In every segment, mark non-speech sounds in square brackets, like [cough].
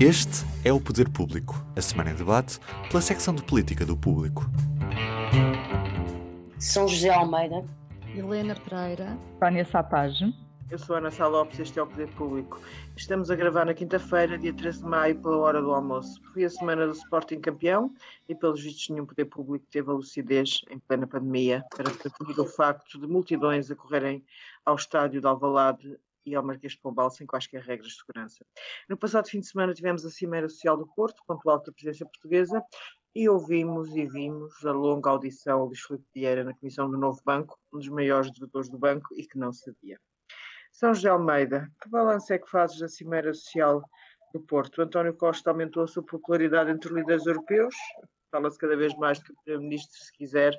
Este é o Poder Público, a semana em debate pela secção de política do Público. São José Almeida, Helena Pereira, Tânia Sapage. Eu sou Ana Sá Lopes, este é o Poder Público. Estamos a gravar na quinta-feira, dia 13 de maio, pela hora do almoço. Foi a semana do Sporting campeão e, pelos vistos, nenhum Poder Público teve a lucidez, em plena pandemia, para prevenir o facto de multidões acorrerem ao estádio de Alvalade e ao Marquês de Pombal sem quaisquer regras de segurança. No passado fim de semana tivemos a Cimeira Social do Porto, ponto alto da presidência portuguesa, e ouvimos e vimos a longa audição a Luís Filipe Vieira na Comissão do Novo Banco, um dos maiores devedores do banco e que não sabia. São José Almeida, que balanço é que fazes da Cimeira Social do Porto? António Costa aumentou a sua popularidade entre líderes europeus, fala-se cada vez mais que o Primeiro-Ministro, se quiser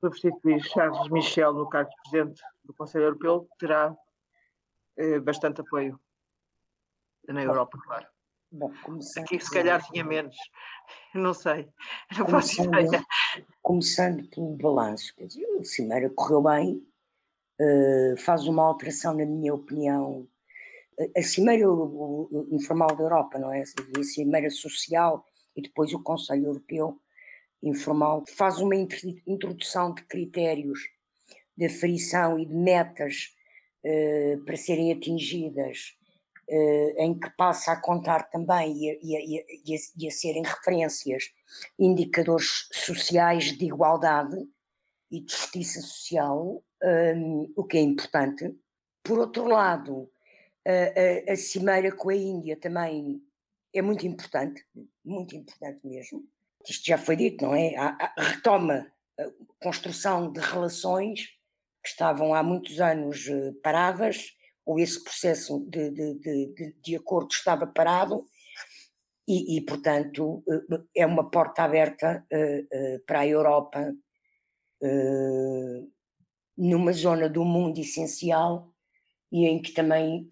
substituir Charles Michel no cargo de Presidente do Conselho Europeu, terá bastante apoio na Europa, claro. bom, Aqui se calhar tinha menos, [laughs] não sei, não faço começando, ideia. começando pelo balanço, quer dizer, a Cimeira correu bem, eh, faz uma alteração, na minha opinião. A- Cimeira Informal da Europa, não é? A Cimeira Social e depois o Conselho Europeu Informal faz uma intro- introdução de critérios de aferição e de metas eh, para serem atingidas, eh, em que passa a contar também e a, e a- e a- e a- serem referências indicadores sociais de igualdade e de justiça social, hum, o que é importante. Por outro lado, a, a- cimeira com a Índia também é muito importante, muito importante mesmo. Isto já foi dito, não é? Retoma a construção de relações que estavam há muitos anos eh, paradas, ou esse processo de, de, de, de, acordo estava parado, e, e, portanto, eh, é uma porta aberta eh, para a Europa numa zona do mundo essencial e em que também,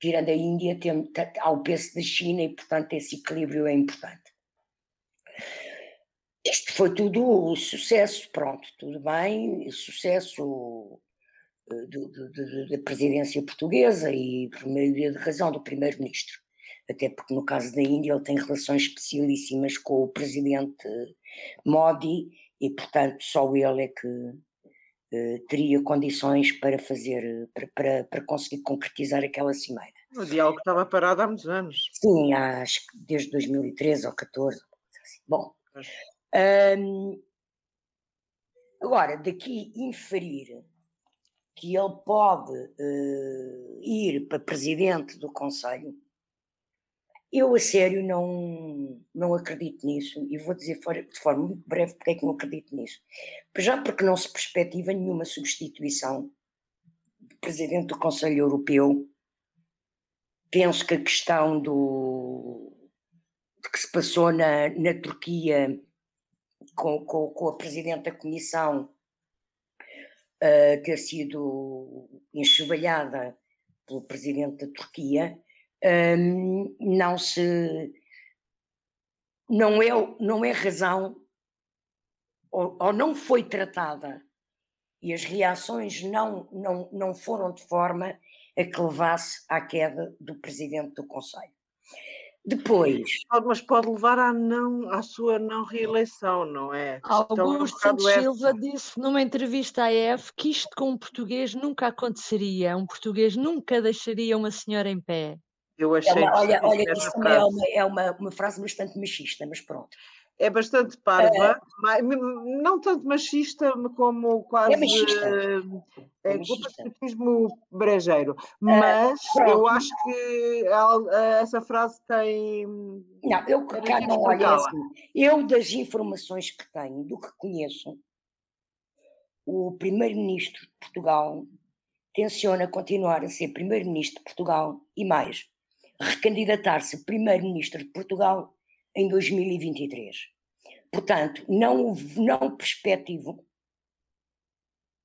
tirando a Índia, tem, há o peso da China e, portanto, esse equilíbrio é importante. Isto foi tudo sucesso, pronto, tudo bem, sucesso eh, da presidência portuguesa e por maioria de razão do primeiro-ministro. Até porque no caso da Índia ele tem relações especialíssimas com o presidente Modi e portanto só ele é que eh, teria condições para fazer, para, para, para conseguir concretizar aquela cimeira. O diálogo estava parado há muitos anos. Sim, acho que desde 2013 ou 14. assim. Bom, Hum, agora, daqui inferir que ele pode eh, ir para presidente do Conselho, eu a sério não, não acredito nisso e vou dizer de forma muito breve porque é que não acredito nisso. Já porque não se perspectiva nenhuma substituição de presidente do Conselho Europeu penso que a questão do que se passou na, na Turquia com, com, com a Presidente da Comissão uh, ter sido enxovalhada pelo Presidente da Turquia, um, não se não é, não é razão ou, ou não foi tratada e as reações não, não, não foram de forma a que levasse à queda do presidente do Conselho. Depois, Mas pode levar à, não, à sua não reeleição, não é? É um Augusto Santos. Silva disse numa entrevista à EF que isto com um português nunca aconteceria. Um português nunca deixaria uma senhora em pé. Eu é achei uma, olha, olha, isso é uma, é uma, uma frase bastante machista, mas pronto. É bastante parva, mas m- não tanto machista como quase machista. eh, É é, machista. patriotismo brejeiro. Mas eu acho que eh, essa frase tem. Não, eu cá não olha é assim. Eu, das informações que tenho, do que conheço, o primeiro-ministro de Portugal tenciona continuar a ser primeiro-ministro de Portugal e mais, recandidatar-se primeiro-ministro de Portugal em 2023. Portanto, não, não perspectivo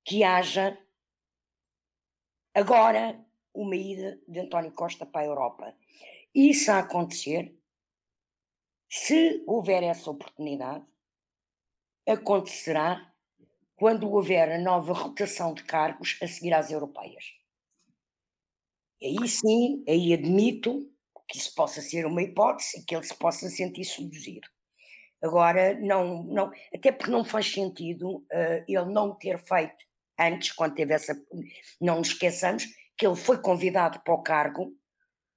que haja agora uma ida de António Costa para a Europa. Isso a acontecer, se houver essa oportunidade, acontecerá quando houver a nova rotação de cargos a seguir às europeias. Aí sim, aí admito que isso possa ser uma hipótese e que ele se possa sentir seduzido. Agora, não, não, até porque não faz sentido uh, ele não ter feito antes, quando teve essa. Não nos esqueçamos que ele foi convidado para o cargo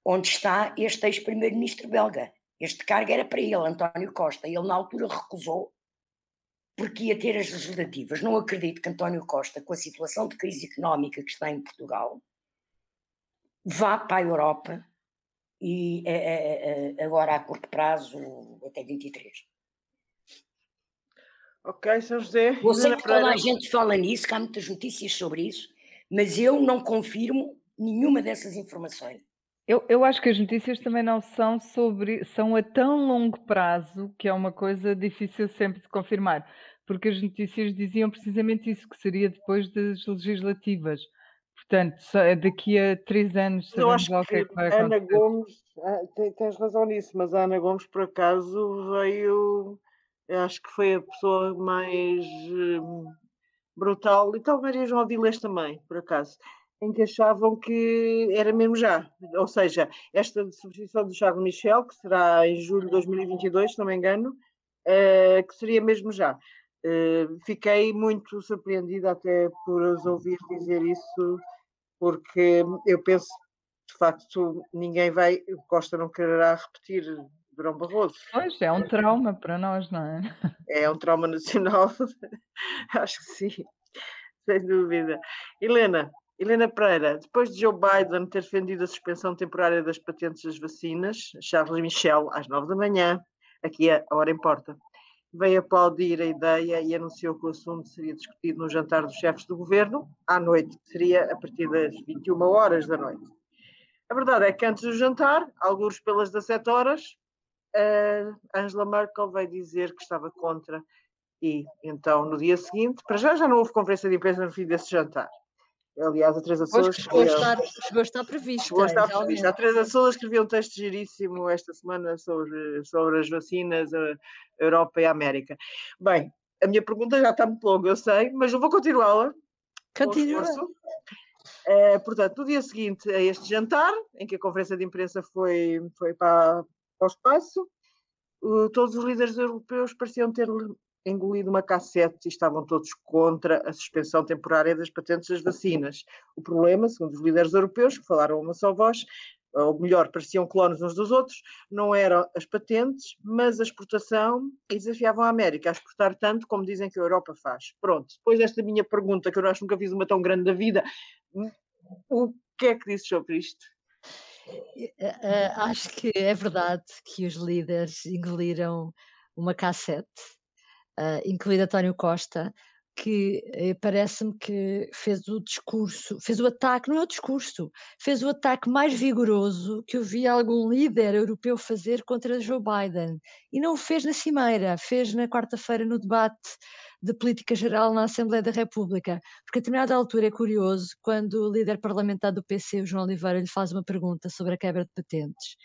onde está este ex-primeiro-ministro belga. Este cargo era para ele, António Costa. Ele, na altura, recusou porque ia ter as legislativas. Não acredito que António Costa, com a situação de crise económica que está em Portugal, vá para a Europa e é, é, agora a curto prazo até 23. Ok, São José. Eu sei que toda a gente fala nisso, que há muitas notícias sobre isso, mas eu não confirmo nenhuma dessas informações. Eu, eu acho que as notícias também não são sobre, são a tão longo prazo que é uma coisa difícil sempre de confirmar, porque as notícias diziam precisamente isso, que seria depois das legislativas. Portanto, é daqui a três anos sabemos lá o que é que acontecer. Ana Gomes, ah, tens razão nisso, mas a Ana Gomes, por acaso, veio, acho que foi a pessoa mais hum, brutal, e talvez Maria João Avilés também, por acaso, em que achavam que era mesmo já. Ou seja, esta substituição do Charles Michel, que será em julho de 2022, se não me engano, uh, que seria mesmo já. Uh, fiquei muito surpreendida até por os ouvir dizer isso, porque eu penso, de facto, ninguém vai, Costa não quererá repetir Durão Barroso. Pois, é um trauma para nós, não é? É um trauma nacional, [laughs] acho que sim, sem dúvida. Helena, Helena Pereira, depois de Joe Biden ter defendido a suspensão temporária das patentes das vacinas, Charles Michel, às nove da manhã, aqui a hora importa, veio aplaudir a ideia e anunciou que o assunto seria discutido no jantar dos chefes do governo, à noite, que seria a partir das 21 horas da noite. A verdade é que antes do jantar, alguns pelas 17 horas, Angela Merkel veio dizer que estava contra e então no dia seguinte, para já já não houve conferência de imprensa no fim desse jantar. Aliás, a Teresa Souza chegou, chegou a estar prevista. Chegou a estar prevista. A Teresa Souza escreveu um texto giríssimo esta semana sobre, sobre as vacinas, a Europa e a América. Bem, a minha pergunta já está muito longa, eu sei, mas eu vou continuá-la. Continua. É, portanto, no dia seguinte a este jantar, em que a conferência de imprensa foi, foi para, para o espaço, todos os líderes europeus pareciam ter engolido uma cassete e estavam todos contra a suspensão temporária das patentes das vacinas. O problema, segundo os líderes europeus, que falaram uma só voz, ou melhor, pareciam clones uns dos outros, não eram as patentes, mas a exportação e desafiavam a América a exportar tanto como dizem que a Europa faz. Pronto, depois desta minha pergunta, que eu acho que nunca fiz uma tão grande da vida, o que é que dizes sobre isto? Uh, acho que é verdade que os líderes engoliram uma cassete uh, incluído António Costa, que eh, parece-me que fez o discurso, fez o ataque, não é o discurso, fez o ataque mais vigoroso que eu vi algum líder europeu fazer contra Joe Biden. E não o fez na Cimeira, fez na quarta-feira no debate de política geral na Assembleia da República. Porque a determinada altura é curioso quando o líder parlamentar do PC, o João Oliveira, lhe faz uma pergunta sobre a quebra de patentes.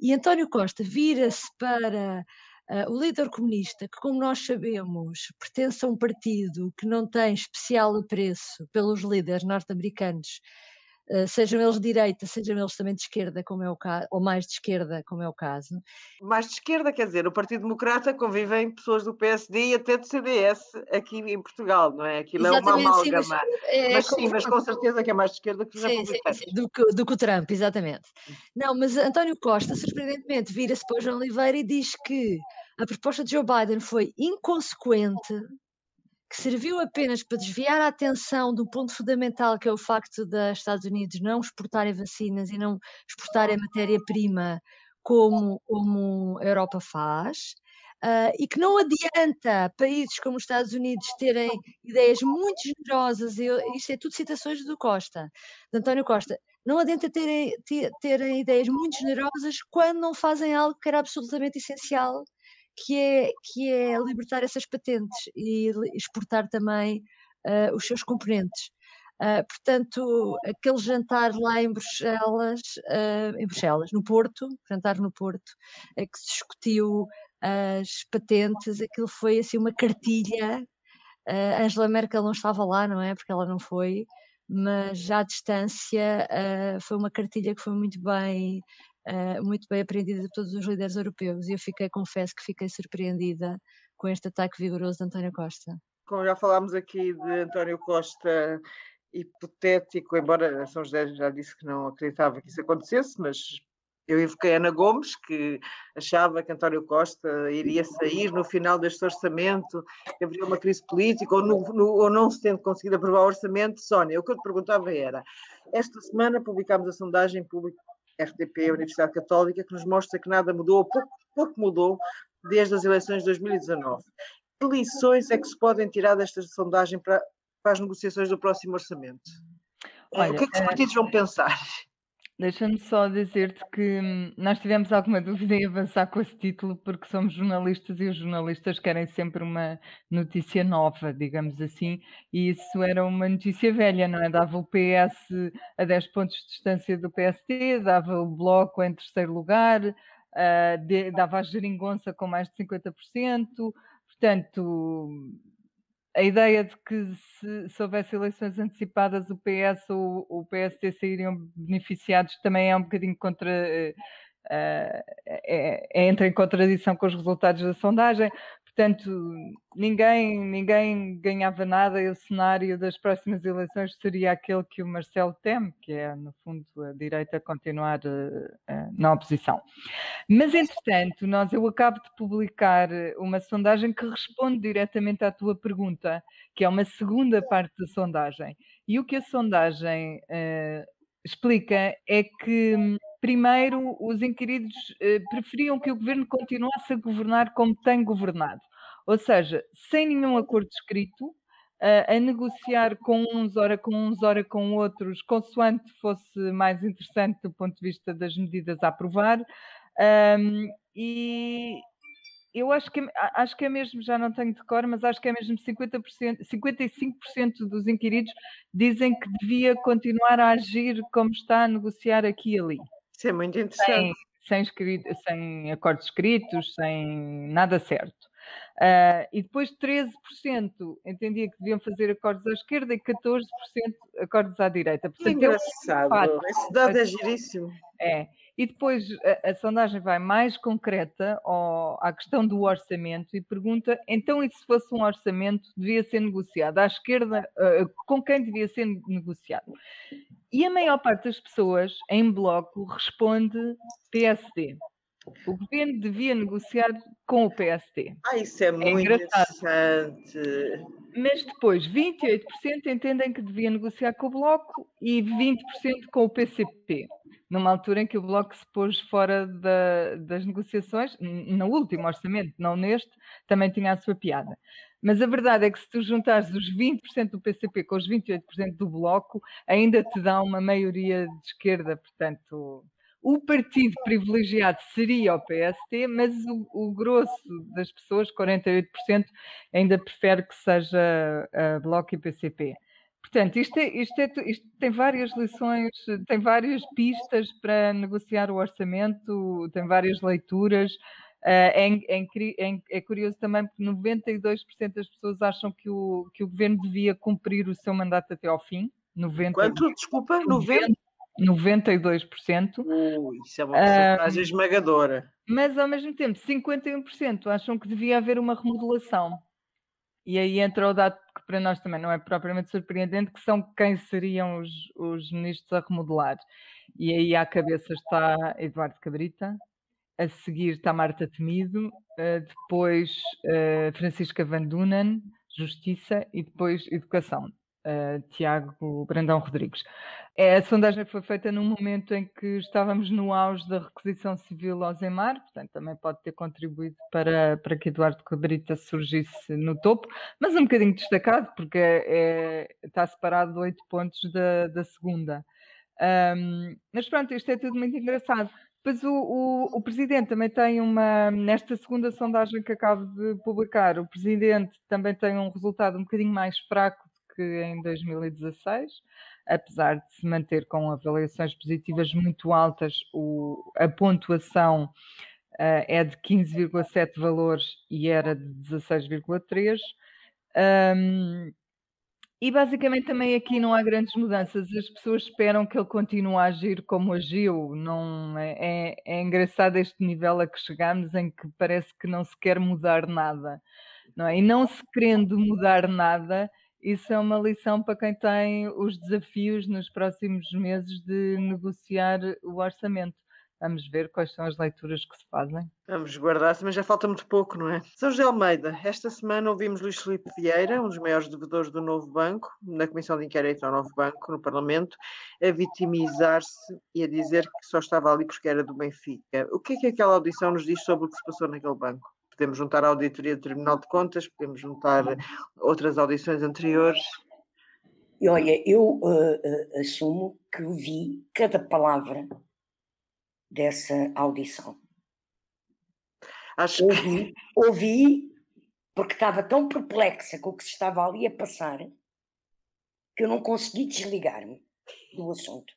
E António Costa vira-se para Uh, o líder comunista, que, como nós sabemos, pertence a um partido que não tem especial apreço pelos líderes norte-americanos, sejam eles de direita, sejam eles também de esquerda, como é o caso, ou mais de esquerda, como é o caso. Mais de esquerda, quer dizer, o Partido Democrata convivem pessoas do PSD e até do CDS aqui em Portugal, não é? Aquilo exatamente, é uma amálgama. Sim, mas, é, mas, sim, mas com certeza que é mais de esquerda que os sim, sim, sim, do, que, do que o Trump, exatamente. Não, mas António Costa, surpreendentemente, vira-se para o João Oliveira e diz que a proposta de Joe Biden foi inconsequente, que serviu apenas para desviar a atenção do ponto fundamental que é o facto dos Estados Unidos não exportarem vacinas e não exportarem matéria-prima como, como a Europa faz. Uh, e que não adianta países como os Estados Unidos terem ideias muito generosas, e isto é tudo citações do Costa, de António Costa, não adianta terem, terem ideias muito generosas quando não fazem algo que era absolutamente essencial que é, que é libertar essas patentes e exportar também uh, os seus componentes. Uh, portanto, aquele jantar lá em Bruxelas, uh, em Bruxelas, no Porto, jantar no Porto, é que se discutiu as patentes, aquilo foi assim uma cartilha. Angela Merkel não estava lá, não é? Porque ela não foi, mas já à distância foi uma cartilha que foi muito bem uh, muito bem apreendida de todos os líderes europeus. E eu fiquei, confesso que fiquei surpreendida com este ataque vigoroso de António Costa. Como já falámos aqui de António Costa hipotético, embora São José já disse que não acreditava que isso acontecesse, mas eu invoquei Ana Gomes, que achava que António Costa iria sair no final deste orçamento, que haveria uma crise política, ou, no, no, ou não se tendo conseguido aprovar o orçamento. Sónia, o que eu te perguntava era: esta semana publicámos a sondagem pública RTP, Universidade Católica, que nos mostra que nada mudou, pouco, pouco mudou, desde as eleições de 2019. Que lições é que se podem tirar desta sondagem para, para as negociações do próximo orçamento? Olha, o que é que os partidos vão pensar? Deixa-me só dizer-te que hum, nós tivemos alguma [laughs] dúvida em avançar com esse título, porque somos jornalistas e os jornalistas querem sempre uma notícia nova, digamos assim, e isso era uma notícia velha, não é? Dava o PS a 10 pontos de distância do PST, dava o Bloco em terceiro lugar, uh, de, dava a Geringonça com mais de 50%, portanto a ideia de que se, se, houvesse eleições antecipadas o PS ou o PST sairiam beneficiados também é um bocadinho contra. Uh, é, é, entra em contradição com os resultados da sondagem. Portanto, ninguém, ninguém ganhava nada e o cenário das próximas eleições seria aquele que o Marcelo teme, que é, no fundo, a direita continuar uh, na oposição. Mas, entretanto, nós, eu acabo de publicar uma sondagem que responde diretamente à tua pergunta, que é uma segunda parte da sondagem. E o que a sondagem uh, explica é que primeiro, os inquiridos eh, preferiam que o governo continuasse a governar como tem governado, ou seja, sem nenhum acordo escrito, a negociar com uns, ora com uns, ora com outros, consoante fosse mais interessante do ponto de vista das medidas a aprovar. Um, e eu acho que, acho que é mesmo, já não tenho de cor, mas acho que é mesmo 50%, 55% dos inquiridos dizem que devia continuar a agir como está a negociar aqui e ali. Isso é muito interessante. Sem, sem, sem acordos escritos, sem nada certo. Uh, e depois 13% entendia que deviam fazer acordos à esquerda e 14% acordos à direita. Portanto, engraçado, é um esse dado é giríssimo. É. E depois a, a, sondagem vai mais concreta ao, à questão do orçamento e pergunta: então, e se fosse um orçamento, devia ser negociado à esquerda? Uh, com quem devia ser negociado? E a maior parte das pessoas em bloco responde PSD. O governo devia negociar com o PSD. Ah, isso é, é muito interessante. Mas depois, 28% entendem que devia negociar com o Bloco e 20% com o PCP numa altura em que o Bloco se pôs fora da, das negociações, no último orçamento, não neste, também tinha a sua piada. Mas a verdade é que se tu juntares os 20% do PCP com os 28% do Bloco, ainda te dá uma maioria de esquerda, portanto, o partido privilegiado seria o PST, mas o, o grosso das pessoas, 48%, ainda prefere que seja uh, Bloco e PCP. Portanto, isto, é, isto, é, isto, tem várias lições, tem várias pistas para negociar o orçamento, tem várias leituras. Uh, é, é, é, curioso também porque 92% das pessoas acham que o, que o governo devia cumprir o seu mandato até ao fim. 90, Quanto? Desculpa, 90? 92%. Uh, isso é uma porcentagem uh, esmagadora. Mas, ao mesmo tempo, 51% acham que devia haver uma remodelação. E aí entra o dado que para nós também não é propriamente surpreendente, que são quem seriam os, os ministros a remodelar. E aí à cabeça está Eduardo Cabrita, a seguir está Marta Temido, uh, depois uh, Francisca Van Dunen, Justiça e depois Educação, uh, Tiago Brandão Rodrigues. É, a sondagem foi feita num momento em que estávamos no auge da requisição civil ao Zemar, portanto também pode ter contribuído para, para que Eduardo Cabrita surgisse no topo, mas um bocadinho destacado, porque é, está separado de oito pontos da, da segunda. Um, mas pronto, isto é tudo muito engraçado. Depois o, o, o, Presidente também tem uma, nesta segunda sondagem que acabo de publicar, o Presidente também tem um resultado um bocadinho mais fraco que em 2016 apesar de se manter com avaliações positivas muito altas, o, a pontuação uh, é de 15,7 valores e era de 16,3. Um, E basicamente também aqui não há grandes mudanças. As pessoas esperam que ele continue a agir como agiu. Não é, é, é engraçado este nível a que chegamos em que parece que não se quer mudar nada. Não é? E não se querendo mudar nada, isso é uma lição para quem tem os desafios nos próximos meses de negociar o orçamento. Vamos ver quais são as leituras que se fazem. Vamos guardar-se, mas já falta muito pouco, não é? São José Almeida, esta semana ouvimos Luís Filipe Vieira, um dos maiores devedores do Novo Banco, na Comissão de Inquérito ao Novo Banco, no Parlamento, a vitimizar-se e a dizer que só estava ali porque era do Benfica. O que é que aquela audição nos diz sobre o que se passou naquele banco? Podemos juntar a auditoria do Tribunal de Contas, podemos juntar outras audições anteriores. E olha, eu uh, uh, assumo que vi cada palavra dessa audição. Acho ouvi, que... ouvi porque estava tão perplexa com o que se estava ali a passar que eu não consegui desligar-me do assunto.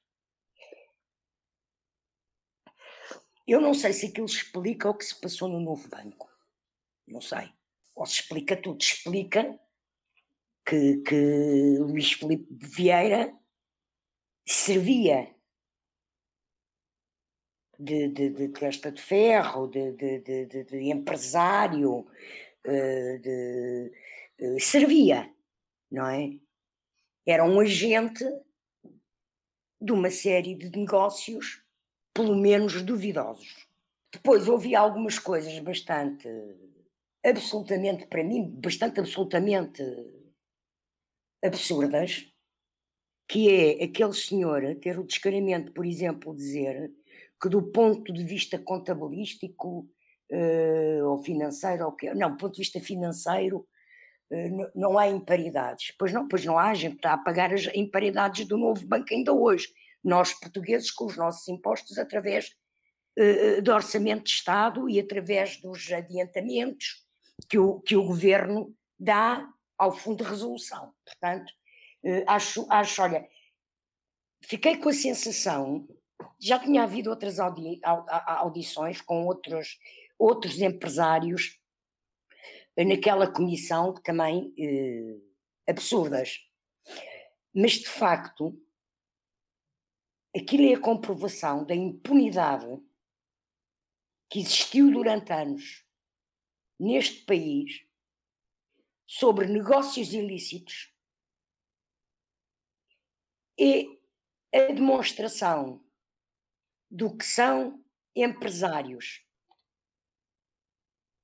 Eu não sei se aquilo explica o que se passou no novo banco. Não sei. Ou se explica tudo. Explica que, que Luís Filipe Vieira servia de, de, de testa de ferro, de, de, de, empresário, eh, eh, servia, não é? Era um agente de uma série de negócios, pelo menos duvidosos. Depois ouvi algumas coisas bastante, absolutamente, para mim, bastante absolutamente absurdas, que é aquele senhor ter o descaramento, por exemplo, dizer que do ponto de vista contabilístico uh, ou financeiro, ou que, não, do ponto de vista financeiro, uh, não há imparidades. Pois não, pois não há, a gente está a pagar as imparidades do novo banco ainda hoje. Nós, portugueses, com os nossos impostos, através uh, do orçamento de Estado e através dos adiantamentos que o, que o governo dá ao Fundo de Resolução. Portanto, acho, acho, olha, fiquei com a sensação já tinha havido outras audi audições com outros, outros empresários naquela comissão também eh, absurdas. Mas, de facto, aquilo é a comprovação da impunidade que existiu durante anos neste país sobre negócios ilícitos é a demonstração do que são empresários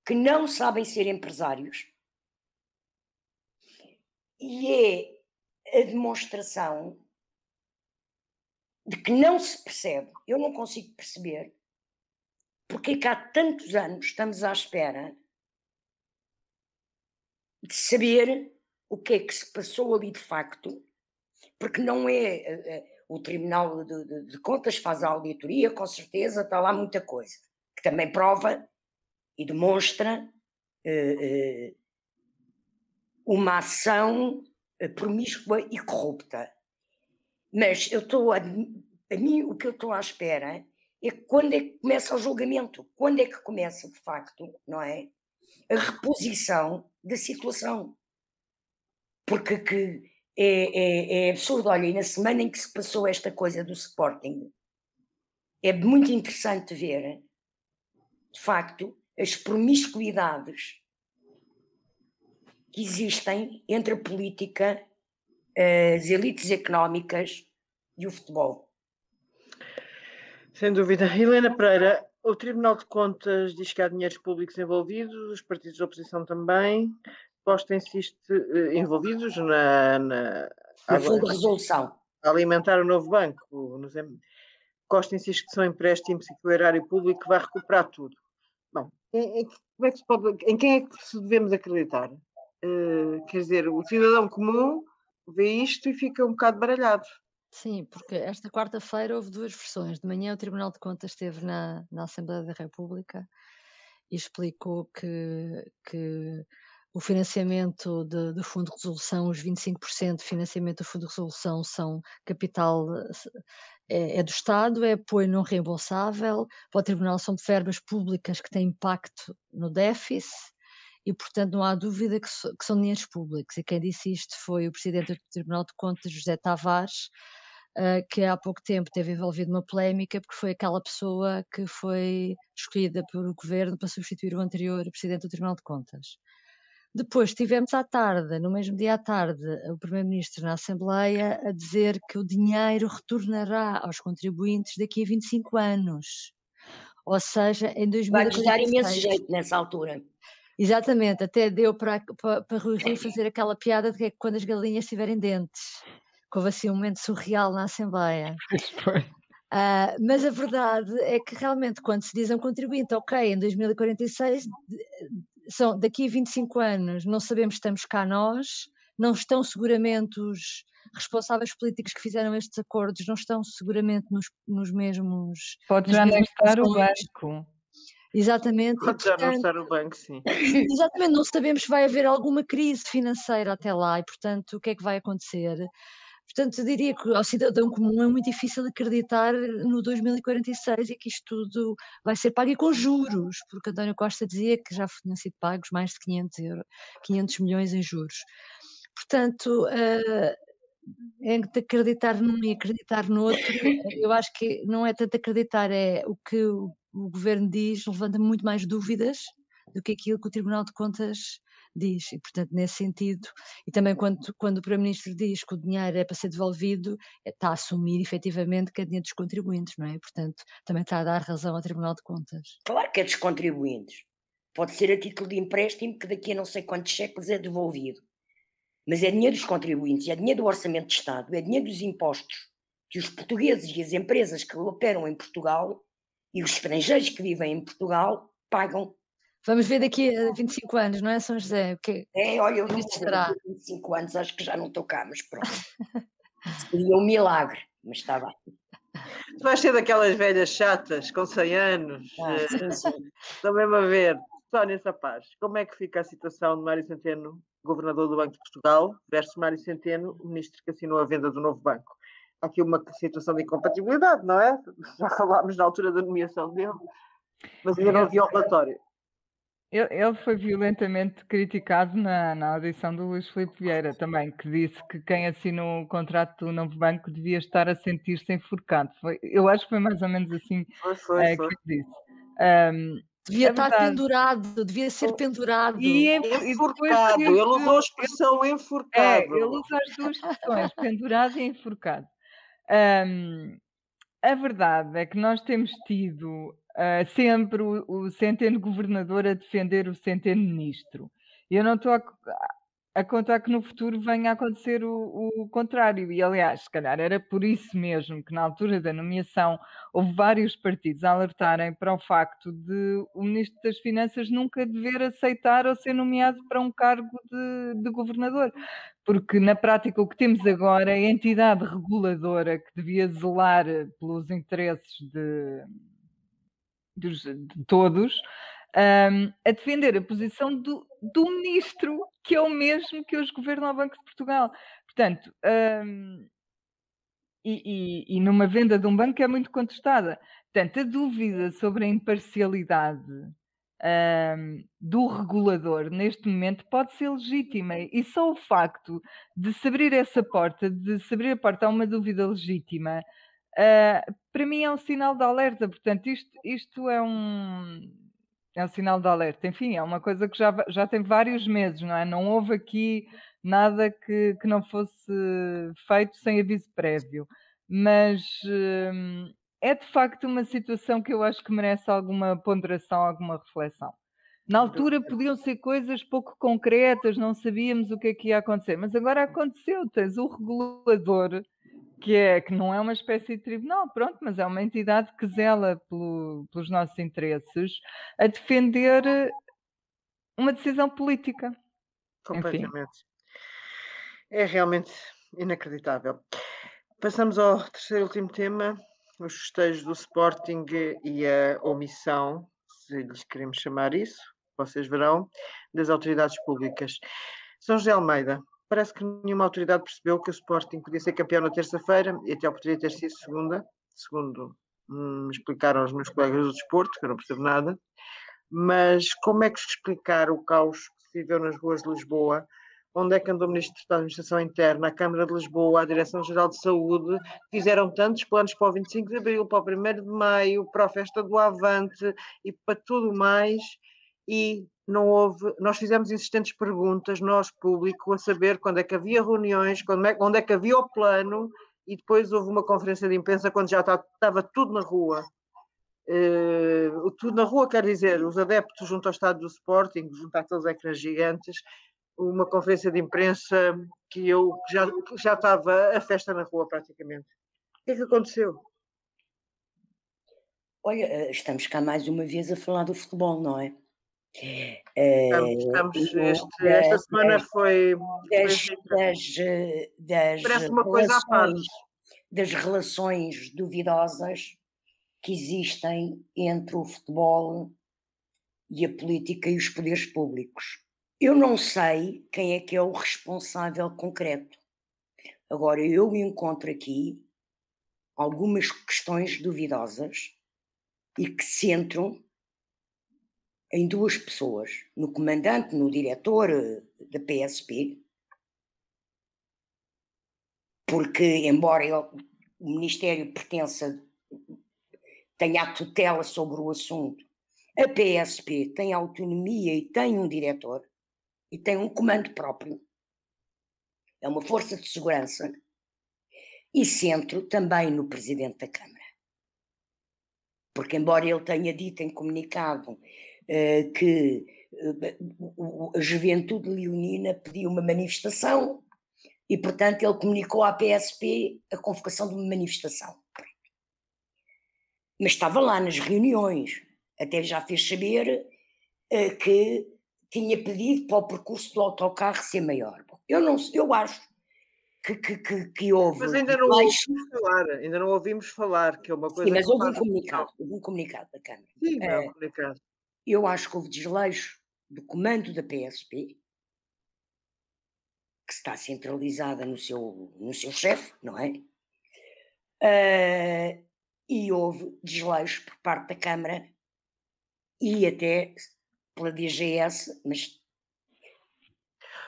que não sabem ser empresários e é a demonstração de que não se percebe, eu não consigo perceber porque é que há tantos anos estamos à espera de saber o que é que se passou ali de facto, porque não é eh, eh, o Tribunal de, de, de, Contas faz a auditoria, com certeza está lá muita coisa, que também prova e demonstra eh, eh, uma ação eh, promíscua e corrupta. Mas eu estou a, a mim o que eu estou à espera é quando é que começa o julgamento, quando é que começa de facto, não é, a reposição da situação, porque que é, é, é absurdo. Olha, e na semana em que se passou esta coisa do Sporting, é muito interessante ver, de facto, as promiscuidades que existem entre a política, as elites económicas e o futebol. Sem dúvida. Helena Pereira, o Tribunal de Contas diz que há dinheiros públicos envolvidos, os partidos de oposição também posto insiste eh, envolvidos na, na fundo de resolução. alimentar o novo banco. Costa insiste que são empréstimos e que o erário público vai recuperar tudo. Bom, em, em, como é que se pode, em quem é que devemos acreditar? Uh, quer dizer, o cidadão comum vê isto e fica um bocado baralhado. Sim, porque esta quarta-feira houve duas versões. De manhã o Tribunal de Contas esteve na, na Assembleia da República e explicou que, que o financiamento de, do Fundo de Resolução, os 25% de financiamento do Fundo de Resolução são capital é, é, do Estado, é apoio não reembolsável, para o Tribunal são verbas públicas que têm impacto no déficit e, portanto, não há dúvida que, so, que, são dinheiros públicos. E quem disse isto foi o Presidente do Tribunal de Contas, José Tavares, uh, que há pouco tempo teve envolvido numa polémica, porque foi aquela pessoa que foi escolhida pelo Governo para substituir o anterior Presidente do Tribunal de Contas. Depois tivemos à tarde, no mesmo dia à tarde, o Primeiro-Ministro na Assembleia a dizer que o dinheiro retornará aos contribuintes daqui a 25 anos. Ou seja, em 2026. Vai-nos dar imenso jeito nessa altura. Exatamente, até deu para, para, para Rui Rio fazer aquela piada de que é quando as galinhas tiverem dentes. Que houve assim um momento surreal na Assembleia. [laughs] Uh, mas a verdade é que realmente, quando se diz a um contribuinte, ok, em 2046, são daqui a 25 anos, não sabemos se estamos cá nós, não estão seguramente os responsáveis políticos que fizeram estes acordos, não estão seguramente nos, nos mesmos. Pode já nem estar o banco. Exatamente. Pode já não estar o banco, sim. [laughs] Exatamente, não sabemos se vai haver alguma crise financeira até lá e, portanto, o que é que vai acontecer. Portanto, eu diria que ao cidadão comum é muito difícil acreditar no 2046 e que isto tudo vai ser pago e com juros, porque António Costa dizia que já tinham sido pagos mais de 500, euro, 500 milhões em juros. Portanto, uh, é de acreditar num e acreditar no outro. Eu acho que não é tanto acreditar, é o que o, o governo diz, levanta muito mais dúvidas do que aquilo que o Tribunal de Contas diz. E, portanto, nesse sentido, e também quando, quando o Primeiro-Ministro diz que o dinheiro é para ser devolvido, é, está a assumir efetivamente que é dinheiro dos contribuintes, não é? Portanto, também está a dar razão ao Tribunal de Contas. Claro que é dos contribuintes. Pode ser a título de empréstimo que daqui a não sei quantos séculos é devolvido. Mas é dinheiro dos contribuintes, é dinheiro do Orçamento de Estado, é dinheiro dos impostos que os portugueses e as empresas que operam em Portugal e os estrangeiros que vivem em Portugal pagam Vamos ver daqui a 25 anos, não é, São José? O que é, olha, eu não estará. 25 anos, acho que já não estou cá, mas pronto. [laughs] Seria um milagre, mas está bem. Tu vais ser daquelas velhas chatas com 100 anos. Ah. Estou mesmo a ver. Sónia Sapaz, como é que fica a situação de Mário Centeno, governador do Banco de Portugal, versus Mário Centeno, ministro que assinou a venda do novo banco? Há aqui uma situação de incompatibilidade, não é? [laughs] Já falámos na altura da nomeação dele, mas ainda não vi o relatório. Ele, ele foi violentamente criticado na, na audição do Luís Filipe Vieira também, que disse que quem assinou o contrato do novo banco devia estar a sentir-se enforcado. Foi, eu acho que foi mais ou menos assim foi, foi, é, que ele disse. Um, devia é estar verdade. pendurado, devia ser pendurado. E, enforcado, ele usou a expressão enforcado. É, ele usa as duas expressões, pendurado e enforcado. Um, a verdade é que nós temos tido uh, sempre o, o, centeno governador a defender o centeno ministro. Eu não estou a, a, contar que no futuro venha a acontecer o, o, contrário. E, aliás, se calhar era por isso mesmo que, na altura da nomeação, houve vários partidos a alertarem para o facto de o Ministro das Finanças nunca dever aceitar ou ser nomeado para um cargo de, de governador. Porque, na prática, o que temos agora é a entidade reguladora que devia zelar pelos interesses de dos, de todos, um, a defender a posição do, do, ministro, que é o mesmo que hoje governa o Banco de Portugal. Portanto, um, e, e, e, numa venda de um banco é muito contestada. Portanto, a dúvida sobre a imparcialidade um, do regulador neste momento pode ser legítima e só o facto de se abrir essa porta, de se abrir a porta a uma dúvida legítima, Uh, para mim é um sinal de alerta, portanto, isto, isto é um é um sinal de alerta. Enfim, é uma coisa que já, já tem vários meses, não é? Não houve aqui nada que, que não fosse feito sem aviso prévio. Mas uh, é de facto uma situação que eu acho que merece alguma ponderação, alguma reflexão. Na altura podiam ser coisas pouco concretas, não sabíamos o que é que ia acontecer, mas agora aconteceu. Tens o regulador que, é, que não é uma espécie de tribunal, pronto, mas é uma entidade que zela pelo, pelos nossos interesses a defender uma decisão política. Completamente. Enfim. É realmente inacreditável. Passamos ao terceiro e último tema, os festejos do Sporting e a omissão, se lhes queremos chamar isso, vocês verão, das autoridades públicas. São José Almeida, parece que nenhuma autoridade percebeu que o Sporting podia ser campeão na terça-feira e até poderia ter sido segunda, segundo me explicaram os meus colegas do desporto, que eu não percebo nada, Mas como é que explicar o caos que se viveu nas ruas de Lisboa? Onde é que andou o Ministro da Administração Interna, a Câmara de Lisboa, a Direção-Geral de Saúde, fizeram tantos planos para o 25 de Abril, para o 1 de Maio, para a festa do Avante e para tudo mais, e não houve, nós fizemos insistentes perguntas, nós público, a saber quando é que havia reuniões, quando é, onde é que havia o plano, e depois houve uma conferência de imprensa quando já estava tudo na rua. Uh, tudo na rua quer dizer, os adeptos junto ao estado do Sporting, junto àqueles ecrãs gigantes, uma conferência de imprensa que eu já, já estava a festa na rua praticamente. O que é que aconteceu? Olha, eh, estamos cá mais uma vez a falar do futebol, não é? Estamos, estamos este, esta semana foi. Das, das, das, Parece uma coisa à parte. Das relações duvidosas que existem entre o futebol e a política e os poderes públicos. Eu não sei quem é que é o responsável concreto. Agora, eu encontro aqui algumas questões duvidosas e que centram em duas pessoas, no comandante, no diretor eh, da PSP, porque, embora ele, o Ministério pertença, tenha a tutela sobre o assunto, a PSP tem autonomia e tem um diretor e tem um comando próprio. É uma força de segurança e centro também no Presidente da Câmara. Porque, embora ele tenha dito em comunicado que eh, a juventude leonina pediu uma manifestação e, portanto, ele comunicou à PSP a convocação de uma manifestação. Mas estava lá nas reuniões, até já fez saber uh, que tinha pedido para o percurso do autocarro ser maior. Eu não eu acho que, que, que, que houve. Mas ainda não ouvimos falar, ainda não ouvimos falar, que é uma coisa. Sim, mas houve um comunicado, houve um comunicado da Câmara. Sim, é um comunicado eu acho que houve desleixo do comando da PSP, que está centralizada no seu, no seu chefe, não é? Uh, e houve desleixo por parte da Câmara e até pela DGS, mas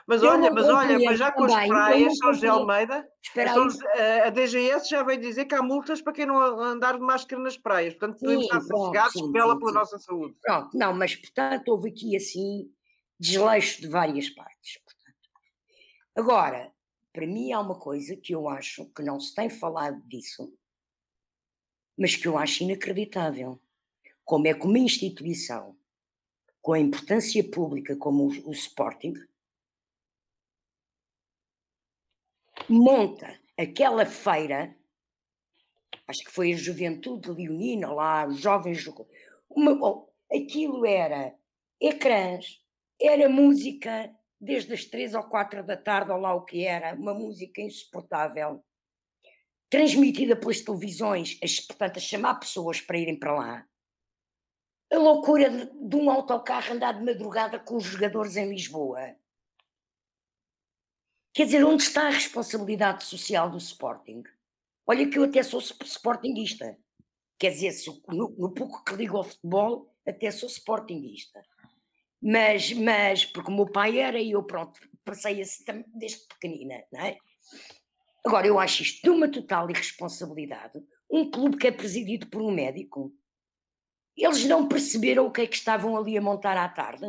mas olha, mas olha, mas já com as praias, São José Almeida, a, a DGS já veio dizer que há multas para quem não andar de máscara nas praias. Portanto, podemos estar sossegados pela, pela nossa saúde. Pronto, não, mas portanto houve aqui assim desleixo de várias partes. Portanto. Agora, para mim há uma coisa que eu acho que não se tem falado disso, mas que eu acho inacreditável. Como é que uma instituição com a importância pública como o, o Sporting monta aquela feira, acho que foi a Juventude Leonina lá, os jovens. Uma, aquilo era ecrãs, era música desde as três ou quatro da tarde, ou lá o que era, uma música insuportável, transmitida pelas televisões, portanto, a chamar pessoas para irem para lá. A loucura de, de um autocarro andar de madrugada com os jogadores em Lisboa. Quer dizer, onde está a responsabilidade social do Sporting? Olha que eu até sou sportinguista. Quer dizer, no, no pouco que ligo ao futebol, até sou sportinguista. Mas, mas, porque o meu pai era e eu, pronto, passei assim desde pequenina, não é? Agora, eu acho isto de uma total irresponsabilidade. Um clube que é presidido por um médico. Eles não perceberam o que é que estavam ali a montar à tarde.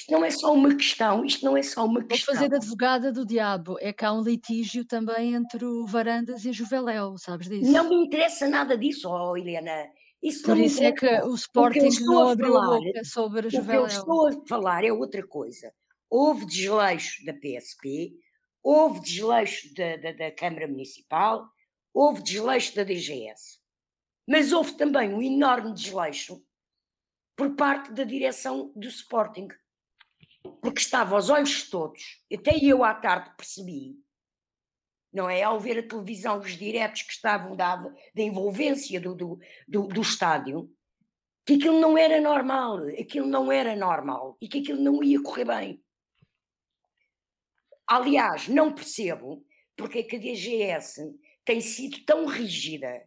Isto não é só uma questão, isto não é só uma questão. Vou fazer advogada do diabo, é que há um litígio também entre o Varandas e a Juveléu, sabes disso? Não me interessa nada disso, oh, Helena. Isso Por isso é que o Sporting não abriu falar, a boca sobre a Juveléu. O que eu estou a falar é outra coisa. Houve desleixo da PSP, houve desleixo da, da, da Câmara Municipal, houve desleixo da DGS. Mas houve também um enorme desleixo por parte da direção do Sporting porque estava aos olhos de todos, até eu à tarde percebi, não é? Ao ver a televisão, os diretos que estavam da, da envolvência do, do, do, do estádio, que aquilo não era normal, aquilo não era normal e que aquilo não ia correr bem. Aliás, não percebo porque é que a DGS tem sido tão rígida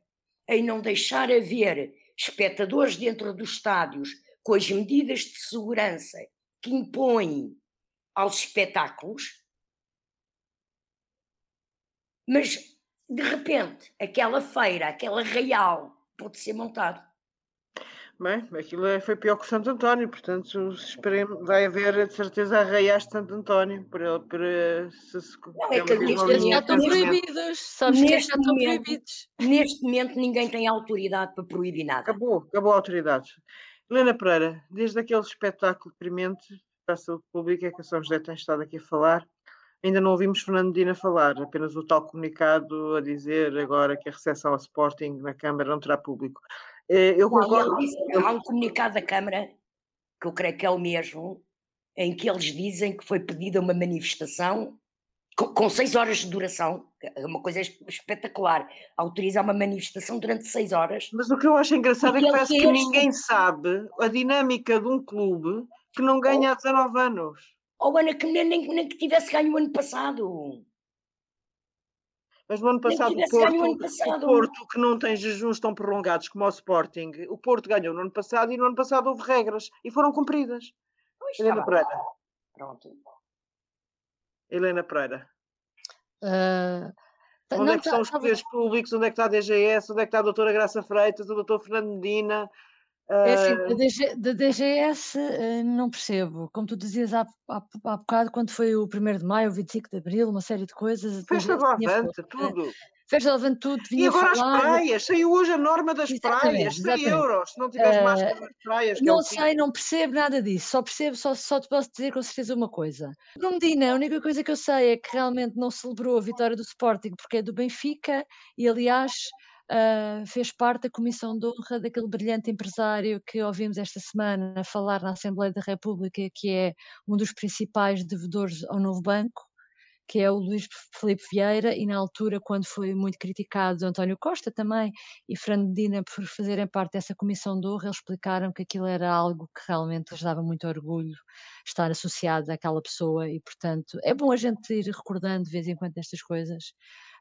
em não deixar haver espectadores dentro dos estádios com as medidas de segurança que impõem aos espetáculos, mas de repente aquela feira, aquela real pode ser montado. Bem, aquilo é, foi pior que o Santo António, portanto esperemos, vai haver de certeza arraiais de Santo António para, para se, se Não, é que estes já estão proibidos, sabes que estes já estão proibidos. Neste momento ninguém tem autoridade para proibir nada. Acabou, acabou a autoridade. Helena Pereira, desde aquele espetáculo deprimente para a saúde pública que a São José tem estado aqui a falar, ainda não ouvimos Fernando Medina falar, apenas o tal comunicado a dizer agora que a recepção ao Sporting na Câmara não terá público. Eh, eu concordo. Há um comunicado da Câmara, que eu creio que é o mesmo, em que eles dizem que foi pedida uma manifestação com, com seis horas de duração, é uma coisa espetacular, autorizar uma manifestação durante seis horas. Mas o que eu acho engraçado é que parece que ninguém sabe a dinâmica de um clube que não ganha há 19 anos. Ou Ana, que nem, nem, nem que tivesse ganho o ano passado. Mas no ano passado, o Porto, ano passado. o Porto, que não tem jejuns tão prolongados como o Sporting, o Porto ganhou no ano passado e no ano passado houve regras e foram cumpridas. Helena Pereira. Pronto. Helena Pereira. Uh, onde não, é que estão os poderes públicos? Onde é que está a DGS? Onde é que está a doutora Graça Freitas? O doutor Fernando Medina? É assim, da, DG, da DGS eh, não percebo. Como tu dizias há, há, há bocado, quando foi o 1 de maio, o 25 de abril, uma série de coisas. Do Avante, tudo. Festa do Avante, tudo. E agora falar... as praias, saiu hoje a norma das exatamente, praias, 100 euros, se não tiveres uh, máscara nas praias. Não é sei, não percebo nada disso, só percebo, só, só te posso dizer com certeza uma coisa. No Medina, a única coisa que eu sei é que realmente não celebrou a vitória do Sporting porque é do Benfica e, aliás uh, fez parte da comissão de honra daquele brilhante empresário que ouvimos esta semana falar na Assembleia da República, que é um dos principais devedores ao novo banco, que é o Luís Felipe Vieira, e na altura, quando foi muito criticado António Costa também e Fernando Medina por fazerem parte dessa comissão honra, eles explicaram que aquilo era algo que realmente lhes dava muito orgulho estar associado àquela pessoa e, portanto, é bom a gente ir recordando de vez em quando estas coisas,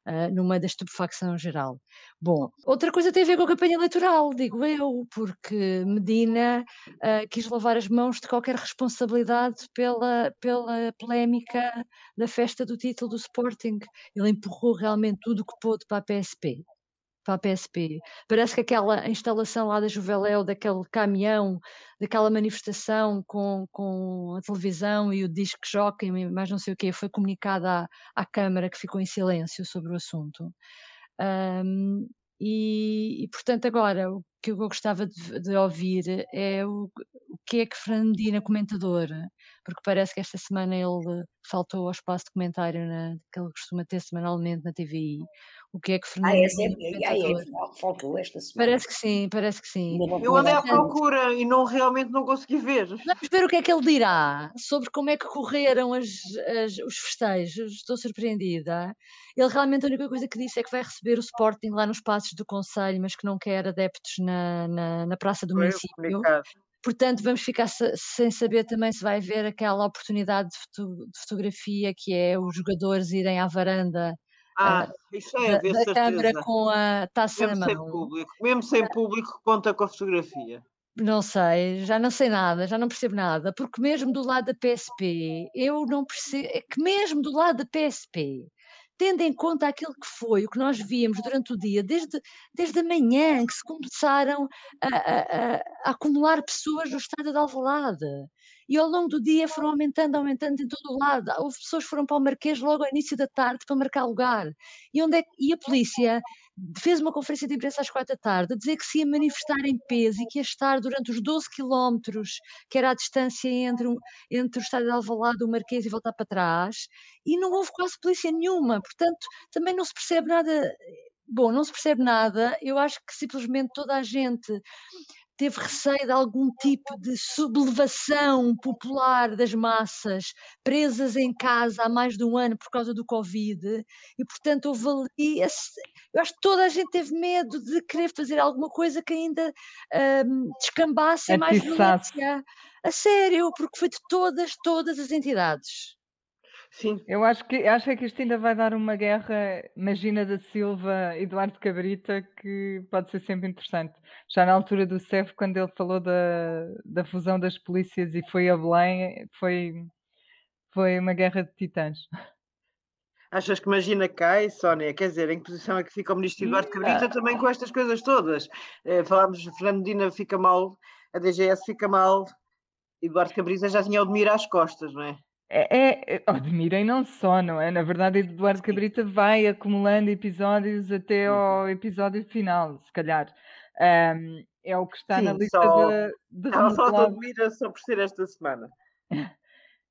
uh, meio da estupefacção geral. Bom, outra coisa tem a ver com a campanha eleitoral, digo eu, porque Medina uh, quis lavar as mãos de qualquer responsabilidade pela, pela polémica da festa do título do Sporting. Ele empurrou realmente tudo o que pôde para a PSP para a PSP. Parece que aquela instalação lá da Juveléu, daquele caminhão, daquela manifestação com, com a televisão e o disco jockey, mas não sei o quê, foi comunicada à, à Câmara que ficou em silêncio sobre o assunto. Um, e, e, portanto, agora que eu gostava de, de ouvir é o, o, que é que Fernandina, comentador, porque parece que esta semana ele faltou ao espaço de comentário na, que ele costuma ter semanalmente na TVI, o que é que. Ah, é sempre, ah, é, faltou esta semana. Parece que sim, parece que sim. Eu andei à procura e não realmente não consegui ver. Vamos ver o que é que ele dirá sobre como é que correram as, as, os festejos. Estou surpreendida. Ele realmente a única coisa que disse é que vai receber o Sporting lá nos passos do Conselho, mas que não quer adeptos na, na, na Praça do Foi Município. Portanto, vamos ficar sem saber também se vai haver aquela oportunidade de, foto, de fotografia que é os jogadores irem à varanda ah, isso é, da, da Câmara com a taça mesmo na mão. Sem público, mesmo sem público, conta com a fotografia. Não sei, já não sei nada, já não percebo nada, porque mesmo do lado da PSP, eu não percebo, é que mesmo do lado da PSP, tendo em conta aquilo que foi, o que nós víamos durante o dia, desde, desde a manhã que se começaram a, a, a acumular pessoas no estádio de Alvalade, e ao longo do dia foram aumentando, aumentando em todo o lado. Houve pessoas que foram para o Marquês logo ao início da tarde para marcar lugar. E, onde é, e a polícia fez uma conferência de imprensa às quatro da tarde a dizer que se ia manifestar em peso e que ia estar durante os 12 quilómetros, que era a distância entre, um, entre o estádio de Alvalade, o Marquês e voltar para trás, e não houve quase polícia nenhuma, portanto também não se percebe nada, bom, não se percebe nada, eu acho que simplesmente toda a gente teve receio de algum tipo de sublevação popular das massas presas em casa há mais de um ano por causa do Covid e, portanto, houve ali. Esse, eu acho que toda a gente teve medo de querer fazer alguma coisa que ainda um, descambasse mais violência. A sério, porque foi de todas, todas as entidades. Sim. Eu acho que, acho é que isto ainda vai dar uma guerra, Magina da Silva, Eduardo Cabrita, que pode ser sempre interessante. Já na altura do CEF, quando ele falou da, da fusão das polícias e foi a Belém, foi, foi uma guerra de titãs. Achas que imagina cai, Sónia? Quer dizer, em que posição é que fica o ministro Eduardo Cabrita também com estas coisas todas? Eh, falámos, Fernando Medina fica mal, a DGS fica mal, Eduardo Cabrita já tinha o de às costas, não é? É, é, [laughs] admirem não só, não é? Na verdade, Eduardo Cabrita vai acumulando episódios até Uhum. ao episódio final, se calhar. Um, é o que está na Sim, lista só- de, de Ela [laughs] só remodeláveis. admira só por ser esta semana.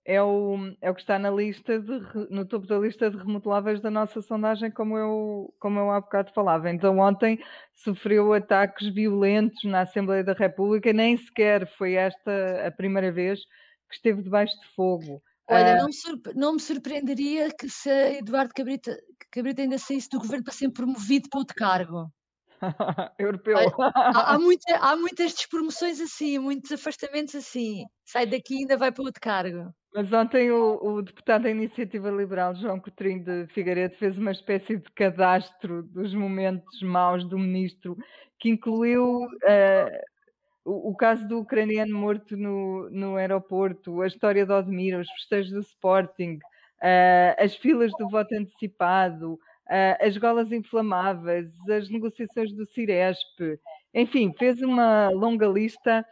É o, é o que está na lista de, no topo da lista de remodeláveis da nossa sondagem, como eu, como eu há bocado falava. Então, ontem sofreu ataques violentos na Assembleia da República, nem sequer foi esta a primeira vez que esteve debaixo de fogo. Olha, Ah, não me, surpre- não me surpreenderia que se Eduardo Cabrita, Cabrita ainda saísse do governo para ser promovido para outro cargo. [laughs] europeu. Há, há [laughs] muita- há muitas despromoções assim, muitos afastamentos assim. Sai daqui e ainda vai para outro cargo. Mas ontem o, o deputado da Iniciativa Liberal, João Coutinho de Figueiredo, fez uma espécie de cadastro dos momentos maus do ministro, que incluiu eh, o, o caso do ucraniano morto no, no aeroporto, a história de Odmira, os festejos do Sporting, eh, as filas do voto antecipado, eh, as golas inflamáveis, as negociações do Ciresp, enfim, fez uma longa lista.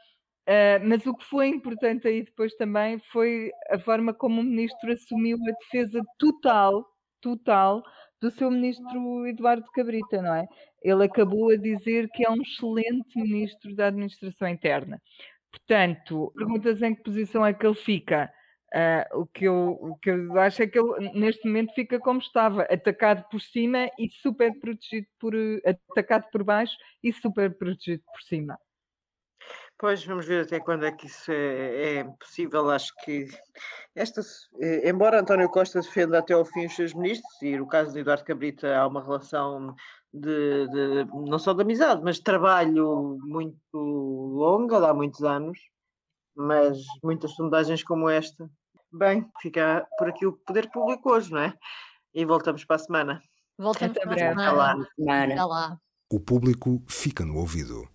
Uh, mas o que foi importante aí depois também foi a forma como o ministro assumiu a defesa total, total do seu ministro Eduardo Cabrita, não é? Ele acabou a dizer que é um excelente ministro da administração interna. Portanto, perguntas em que posição é que ele fica? Uh, o, que eu, o que eu acho é que ele neste momento fica como estava, atacado por cima e super protegido por atacado por baixo e super protegido por cima. Pois, vamos ver até quando é que isso é, é possível. Acho que esta, eh, embora António Costa defenda até ao fim os seus ministros, e no caso de Eduardo Cabrita há uma relação de, de não só de amizade, mas de trabalho muito longa, de há muitos anos, mas muitas sondagens como esta. Bem, fica por aqui o poder público hoje, não é? E voltamos para a semana. Voltamos Até para a. Semana. Até lá. O público fica no ouvido.